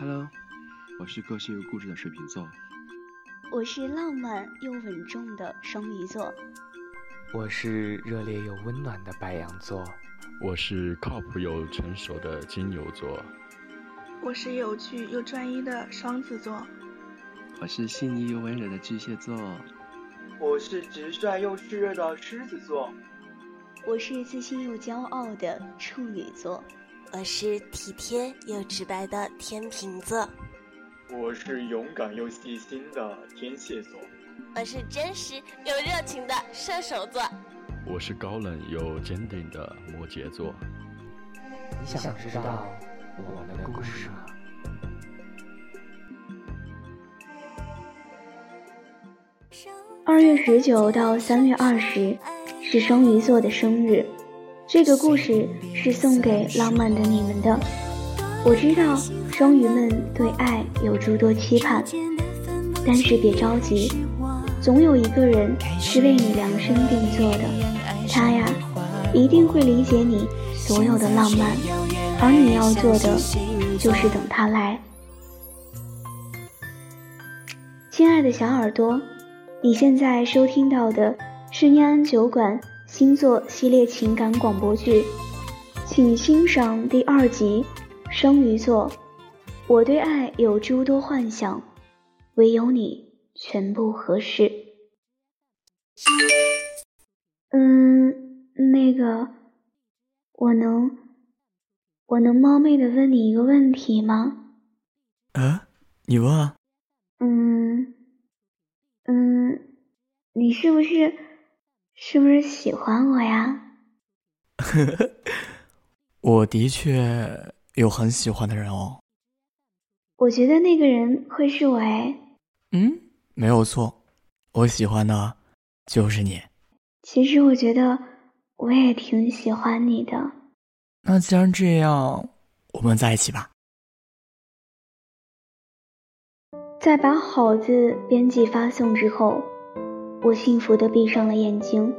Hello，我是个性又固执的水瓶座。我是浪漫又稳重的双鱼座。我是热烈又温暖的白羊座。我是靠谱又成熟的金牛座。我是有趣又专一的双子座。我是细腻又温柔的巨蟹座。我是直率又炽热的狮子座。我是自信又骄傲的处女座。我是体贴又直白的天秤座，我是勇敢又细心的天蝎座，我是真实又热情的射手座，我是高冷又坚定的摩羯座。你想知道我们的故事吗？二月十九到三月二十是双鱼座的生日。这个故事是送给浪漫的你们的。我知道双鱼们对爱有诸多期盼，但是别着急，总有一个人是为你量身定做的，他呀一定会理解你所有的浪漫，而你要做的就是等他来。亲爱的小耳朵，你现在收听到的是念安酒馆。星座系列情感广播剧，请欣赏第二集《双鱼座》。我对爱有诸多幻想，唯有你全部合适。嗯，那个，我能，我能冒昧的问你一个问题吗？啊，你问啊。嗯，嗯，你是不是？是不是喜欢我呀？我的确有很喜欢的人哦。我觉得那个人会是我哎。嗯，没有错，我喜欢的就是你。其实我觉得我也挺喜欢你的。那既然这样，我们在一起吧。在把“好”字编辑发送之后。我幸福地闭上了眼睛，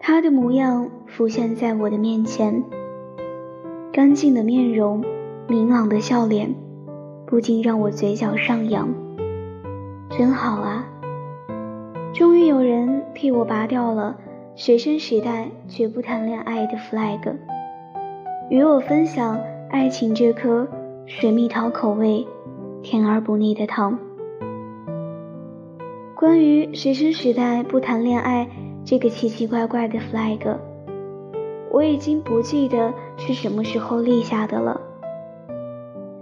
他的模样浮现在我的面前，干净的面容，明朗的笑脸，不禁让我嘴角上扬。真好啊！终于有人替我拔掉了学生时代绝不谈恋爱的 flag，与我分享爱情这颗水蜜桃口味、甜而不腻的糖。关于学生时代不谈恋爱这个奇奇怪怪的 flag，我已经不记得是什么时候立下的了。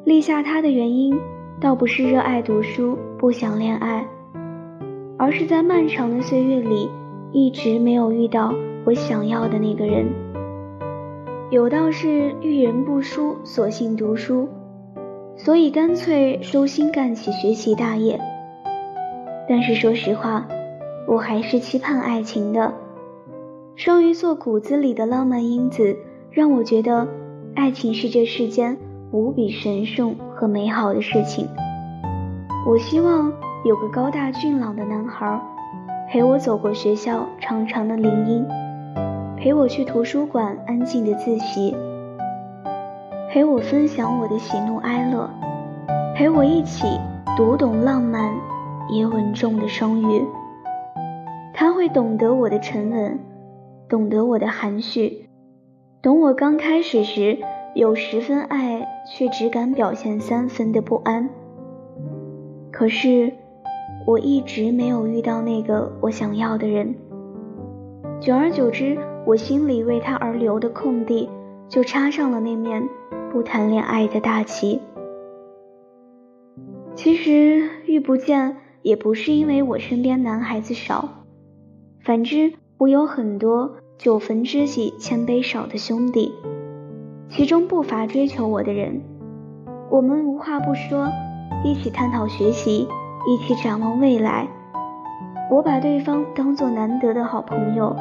立下它的原因，倒不是热爱读书不想恋爱，而是在漫长的岁月里一直没有遇到我想要的那个人。有道是遇人不淑，索性读书，所以干脆收心干起学习大业。但是说实话，我还是期盼爱情的。双鱼座骨子里的浪漫因子，让我觉得爱情是这世间无比神圣和美好的事情。我希望有个高大俊朗的男孩，陪我走过学校长长的林荫，陪我去图书馆安静的自习，陪我分享我的喜怒哀乐，陪我一起读懂浪漫。也稳重的双鱼，他会懂得我的沉稳，懂得我的含蓄，懂我刚开始时有十分爱却只敢表现三分的不安。可是，我一直没有遇到那个我想要的人。久而久之，我心里为他而留的空地，就插上了那面不谈恋爱的大旗。其实遇不见。也不是因为我身边男孩子少，反之，我有很多九分知己千杯少的兄弟，其中不乏追求我的人。我们无话不说，一起探讨学习，一起展望未来。我把对方当作难得的好朋友，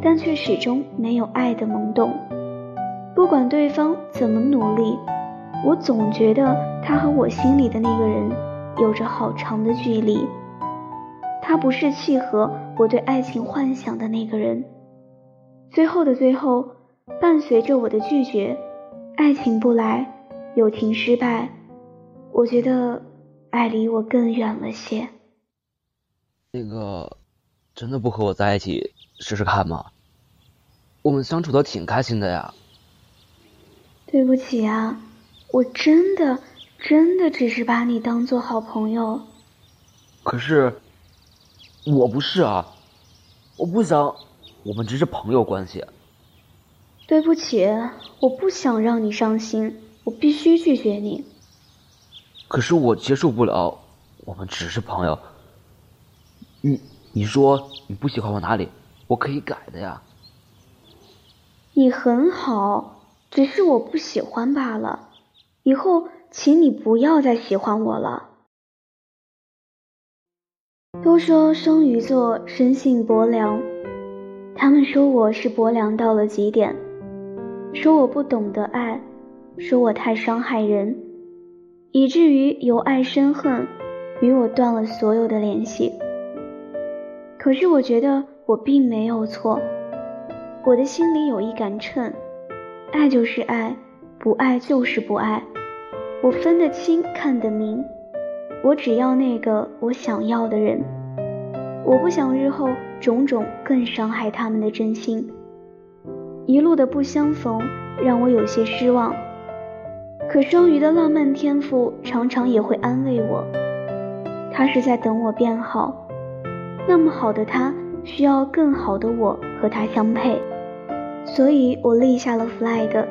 但却始终没有爱的萌动。不管对方怎么努力，我总觉得他和我心里的那个人。有着好长的距离，他不是契合我对爱情幻想的那个人。最后的最后，伴随着我的拒绝，爱情不来，友情失败，我觉得爱离我更远了些。那个，真的不和我在一起试试看吗？我们相处的挺开心的呀。对不起啊，我真的真的只是把你当做好朋友。可是，我不是啊，我不想，我们只是朋友关系。对不起，我不想让你伤心，我必须拒绝你。可是我接受不了，我们只是朋友。你你说你不喜欢我哪里？我可以改的呀。你很好。只是我不喜欢罢了，以后请你不要再喜欢我了。都说双鱼座生性薄凉，他们说我是薄凉到了极点，说我不懂得爱，说我太伤害人，以至于由爱生恨，与我断了所有的联系。可是我觉得我并没有错，我的心里有一杆秤。爱就是爱，不爱就是不爱，我分得清，看得明。我只要那个我想要的人，我不想日后种种更伤害他们的真心。一路的不相逢让我有些失望，可双鱼的浪漫天赋常常也会安慰我，他是在等我变好。那么好的他，需要更好的我和他相配。所以我立下了 flag，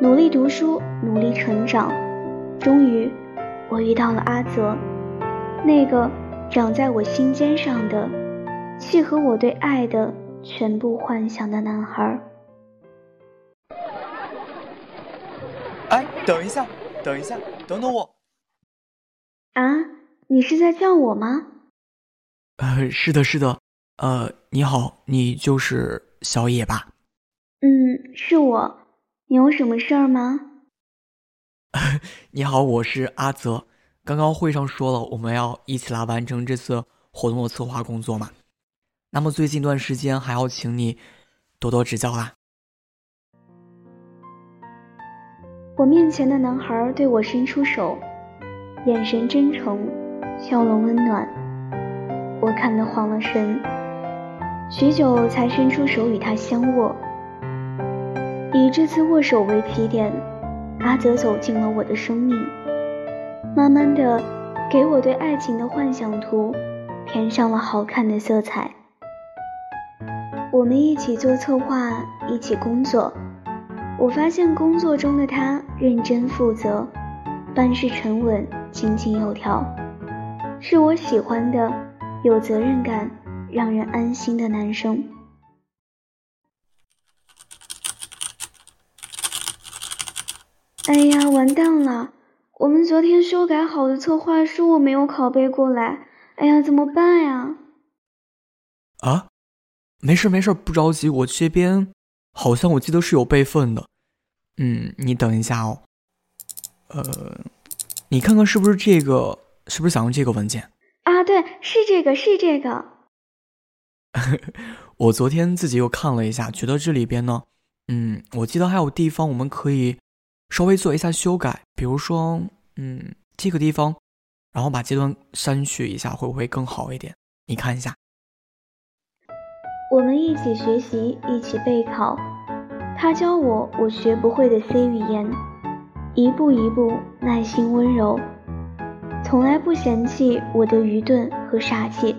努力读书，努力成长。终于，我遇到了阿泽，那个长在我心尖上的、契合我对爱的全部幻想的男孩。哎，等一下，等一下，等等我！啊，你是在叫我吗？呃，是的，是的。呃，你好，你就是小野吧？嗯，是我，你有什么事儿吗？你好，我是阿泽。刚刚会上说了，我们要一起来完成这次活动的策划工作嘛。那么最近一段时间还要请你多多指教啦。我面前的男孩对我伸出手，眼神真诚，笑容温暖，我看得慌了神，许久才伸出手与他相握。以这次握手为起点，阿泽走进了我的生命，慢慢的给我对爱情的幻想图填上了好看的色彩。我们一起做策划，一起工作，我发现工作中的他认真负责，办事沉稳，井井有条，是我喜欢的有责任感、让人安心的男生。哎呀，完蛋了！我们昨天修改好的策划书我没有拷贝过来，哎呀，怎么办呀？啊，没事没事，不着急，我这边好像我记得是有备份的。嗯，你等一下哦。呃，你看看是不是这个？是不是想用这个文件？啊，对，是这个，是这个。我昨天自己又看了一下，觉得这里边呢，嗯，我记得还有地方我们可以。稍微做一下修改，比如说，嗯，这个地方，然后把这段删去一下，会不会更好一点？你看一下。我们一起学习，一起备考。他教我我学不会的 C 语言，一步一步，耐心温柔，从来不嫌弃我的愚钝和傻气，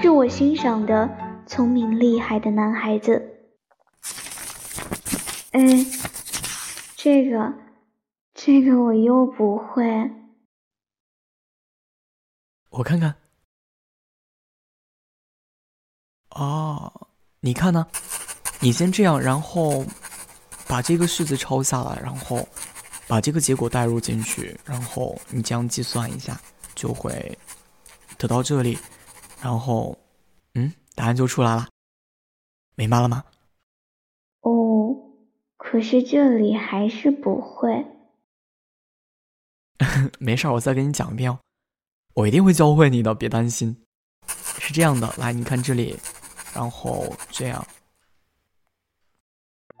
是我欣赏的聪明厉害的男孩子。哎。这个，这个我又不会。我看看。哦，你看呢？你先这样，然后把这个式子抄下来，然后把这个结果代入进去，然后你这样计算一下，就会得到这里，然后，嗯，答案就出来了。明白了吗？哦。可是这里还是不会。没事儿，我再给你讲一遍哦，我一定会教会你的，别担心。是这样的，来，你看这里，然后这样。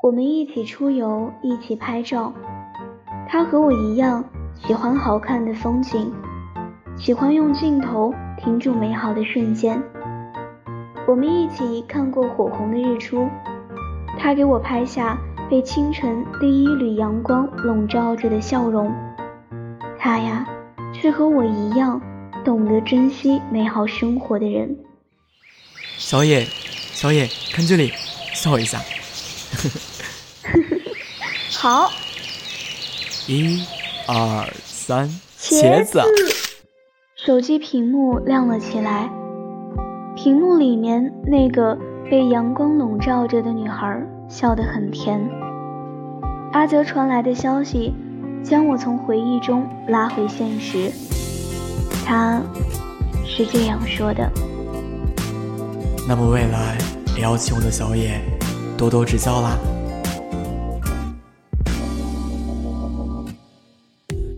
我们一起出游，一起拍照。他和我一样，喜欢好看的风景，喜欢用镜头停住美好的瞬间。我们一起看过火红的日出，他给我拍下被清晨第一缕阳光笼罩着的笑容。他呀，是和我一样懂得珍惜美好生活的人。小野，小野，看这里，笑一下。好，一、二、三，茄子。手机屏幕亮了起来，屏幕里面那个被阳光笼罩着的女孩笑得很甜。阿泽传来的消息将我从回忆中拉回现实，他是这样说的。那么未来也要请我的小野多多指教啦。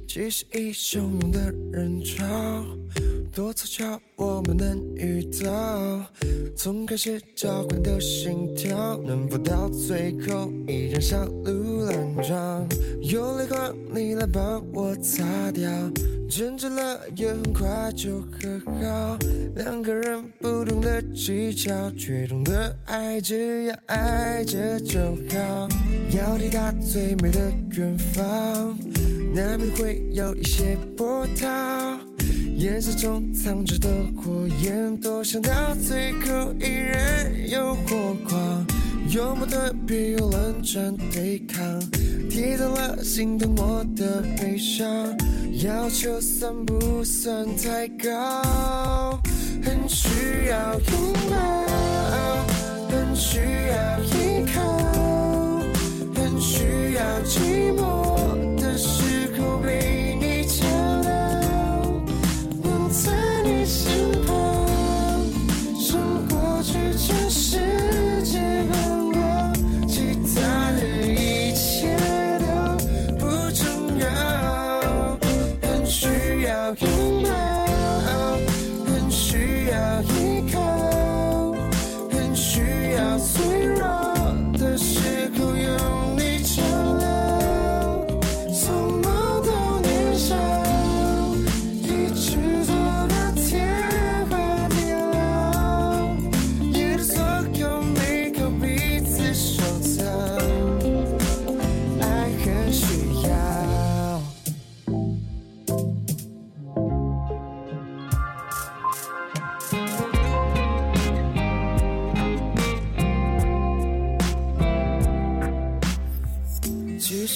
其实一汹涌的人潮，多凑巧我们能遇到。从开始交换的心跳，能否到最后依然小鹿乱撞？有泪光你来帮我擦掉，争执了也很快就和好。两个人不同的技巧，却懂得爱，只要爱着就好。要抵达最美的远方。难免会有一些波涛，夜色中藏着的火焰，多想到最后依然有火光。幽默的别又冷战对抗，提到了心疼我的悲伤，要求算不算太高？很需要拥抱，很需要依靠，很需要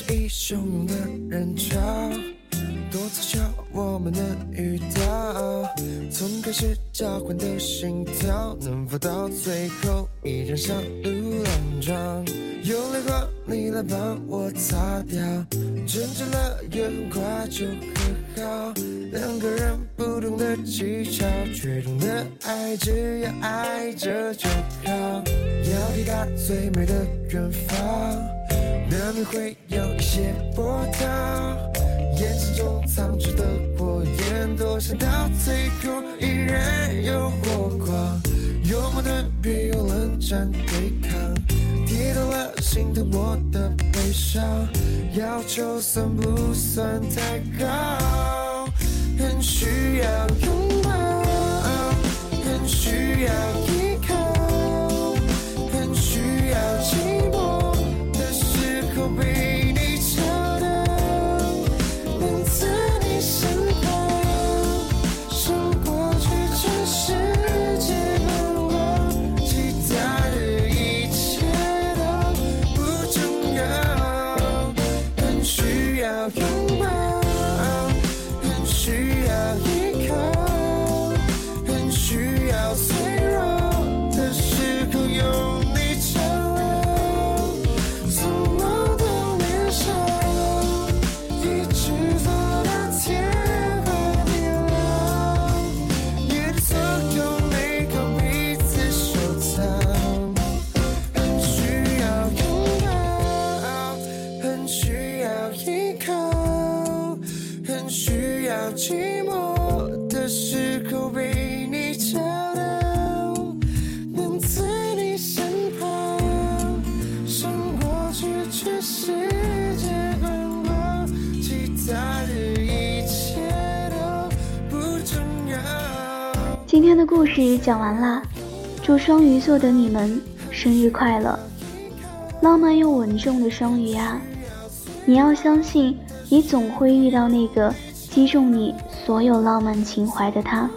一。汹涌的人潮，多凑巧我们能遇到。从开始交换的心跳，能否到最后依然小鹿乱撞？有泪光你来帮我擦掉，争执了也很快就和好。两个人不同的技巧，却懂得爱，只要爱着就好。要抵达最美的远方。难免会有一些波涛，眼神中藏着的火焰，多想到最后依然有火光。幽默的别用冷战对抗，提到了心疼我的悲伤，要求算不算太高？很需要拥抱，很需要。故事讲完啦，祝双鱼座的你们生日快乐！浪漫又稳重的双鱼啊，你要相信，你总会遇到那个击中你所有浪漫情怀的他。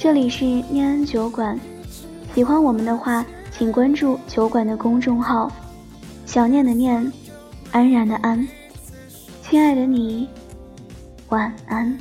这里是念安酒馆，喜欢我们的话，请关注酒馆的公众号“想念的念，安然的安”。亲爱的你，晚安。